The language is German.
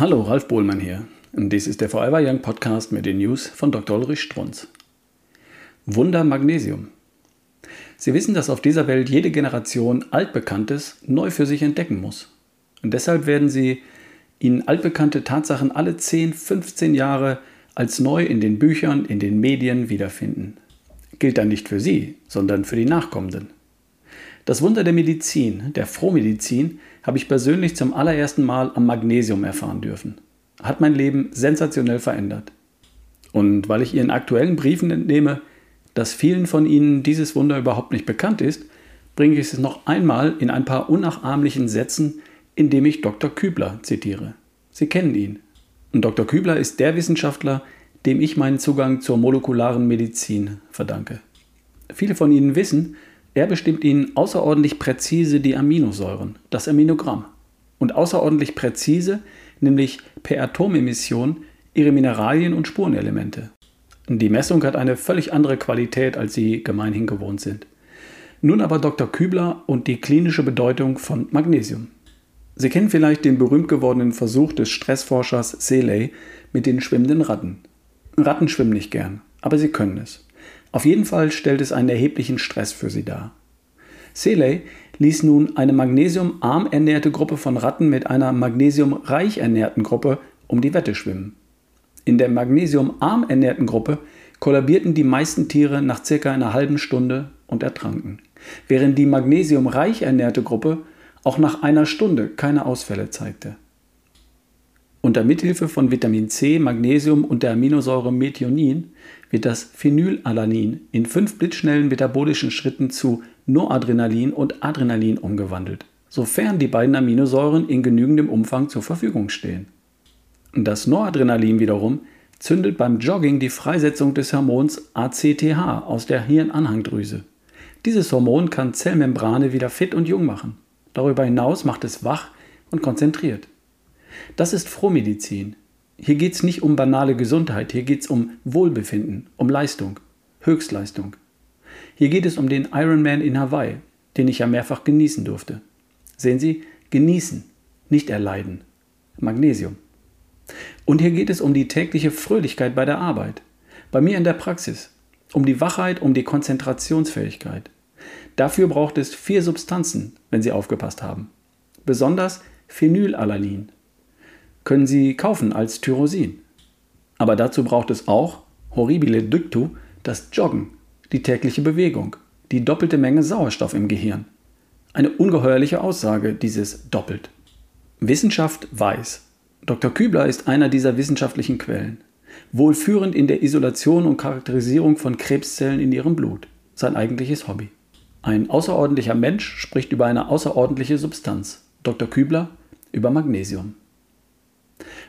Hallo, Ralf Bohlmann hier. Dies ist der Forever Young Podcast mit den News von Dr. Ulrich Strunz. Wunder Magnesium. Sie wissen, dass auf dieser Welt jede Generation Altbekanntes neu für sich entdecken muss. Und deshalb werden Sie Ihnen altbekannte Tatsachen alle 10, 15 Jahre als neu in den Büchern, in den Medien wiederfinden. Gilt dann nicht für Sie, sondern für die Nachkommenden. Das Wunder der Medizin, der Frohmedizin, habe ich persönlich zum allerersten Mal am Magnesium erfahren dürfen. Hat mein Leben sensationell verändert. Und weil ich Ihren aktuellen Briefen entnehme, dass vielen von Ihnen dieses Wunder überhaupt nicht bekannt ist, bringe ich es noch einmal in ein paar unnachahmlichen Sätzen, indem ich Dr. Kübler zitiere. Sie kennen ihn. Und Dr. Kübler ist der Wissenschaftler, dem ich meinen Zugang zur molekularen Medizin verdanke. Viele von Ihnen wissen, er bestimmt Ihnen außerordentlich präzise die Aminosäuren, das Aminogramm. Und außerordentlich präzise, nämlich per Atomemission, ihre Mineralien und Spurenelemente. Die Messung hat eine völlig andere Qualität, als Sie gemeinhin gewohnt sind. Nun aber Dr. Kübler und die klinische Bedeutung von Magnesium. Sie kennen vielleicht den berühmt gewordenen Versuch des Stressforschers Seeley mit den schwimmenden Ratten. Ratten schwimmen nicht gern, aber sie können es. Auf jeden Fall stellt es einen erheblichen Stress für sie dar. Seeley ließ nun eine magnesiumarm ernährte Gruppe von Ratten mit einer magnesiumreich ernährten Gruppe um die Wette schwimmen. In der magnesiumarm ernährten Gruppe kollabierten die meisten Tiere nach circa einer halben Stunde und ertranken, während die magnesiumreich ernährte Gruppe auch nach einer Stunde keine Ausfälle zeigte. Unter Mithilfe von Vitamin C, Magnesium und der Aminosäure Methionin wird das Phenylalanin in fünf blitzschnellen metabolischen Schritten zu Noradrenalin und Adrenalin umgewandelt, sofern die beiden Aminosäuren in genügendem Umfang zur Verfügung stehen. Das Noradrenalin wiederum zündet beim Jogging die Freisetzung des Hormons ACTH aus der Hirnanhangdrüse. Dieses Hormon kann Zellmembrane wieder fit und jung machen. Darüber hinaus macht es wach und konzentriert. Das ist Frohmedizin. Hier geht es nicht um banale Gesundheit, hier geht es um Wohlbefinden, um Leistung, Höchstleistung. Hier geht es um den Ironman in Hawaii, den ich ja mehrfach genießen durfte. Sehen Sie, genießen, nicht erleiden. Magnesium. Und hier geht es um die tägliche Fröhlichkeit bei der Arbeit, bei mir in der Praxis, um die Wachheit, um die Konzentrationsfähigkeit. Dafür braucht es vier Substanzen, wenn Sie aufgepasst haben. Besonders Phenylalanin, können Sie kaufen als Tyrosin. Aber dazu braucht es auch, horribile dictu, das Joggen, die tägliche Bewegung, die doppelte Menge Sauerstoff im Gehirn. Eine ungeheuerliche Aussage, dieses doppelt. Wissenschaft weiß. Dr. Kübler ist einer dieser wissenschaftlichen Quellen. Wohlführend in der Isolation und Charakterisierung von Krebszellen in ihrem Blut. Sein eigentliches Hobby. Ein außerordentlicher Mensch spricht über eine außerordentliche Substanz. Dr. Kübler über Magnesium.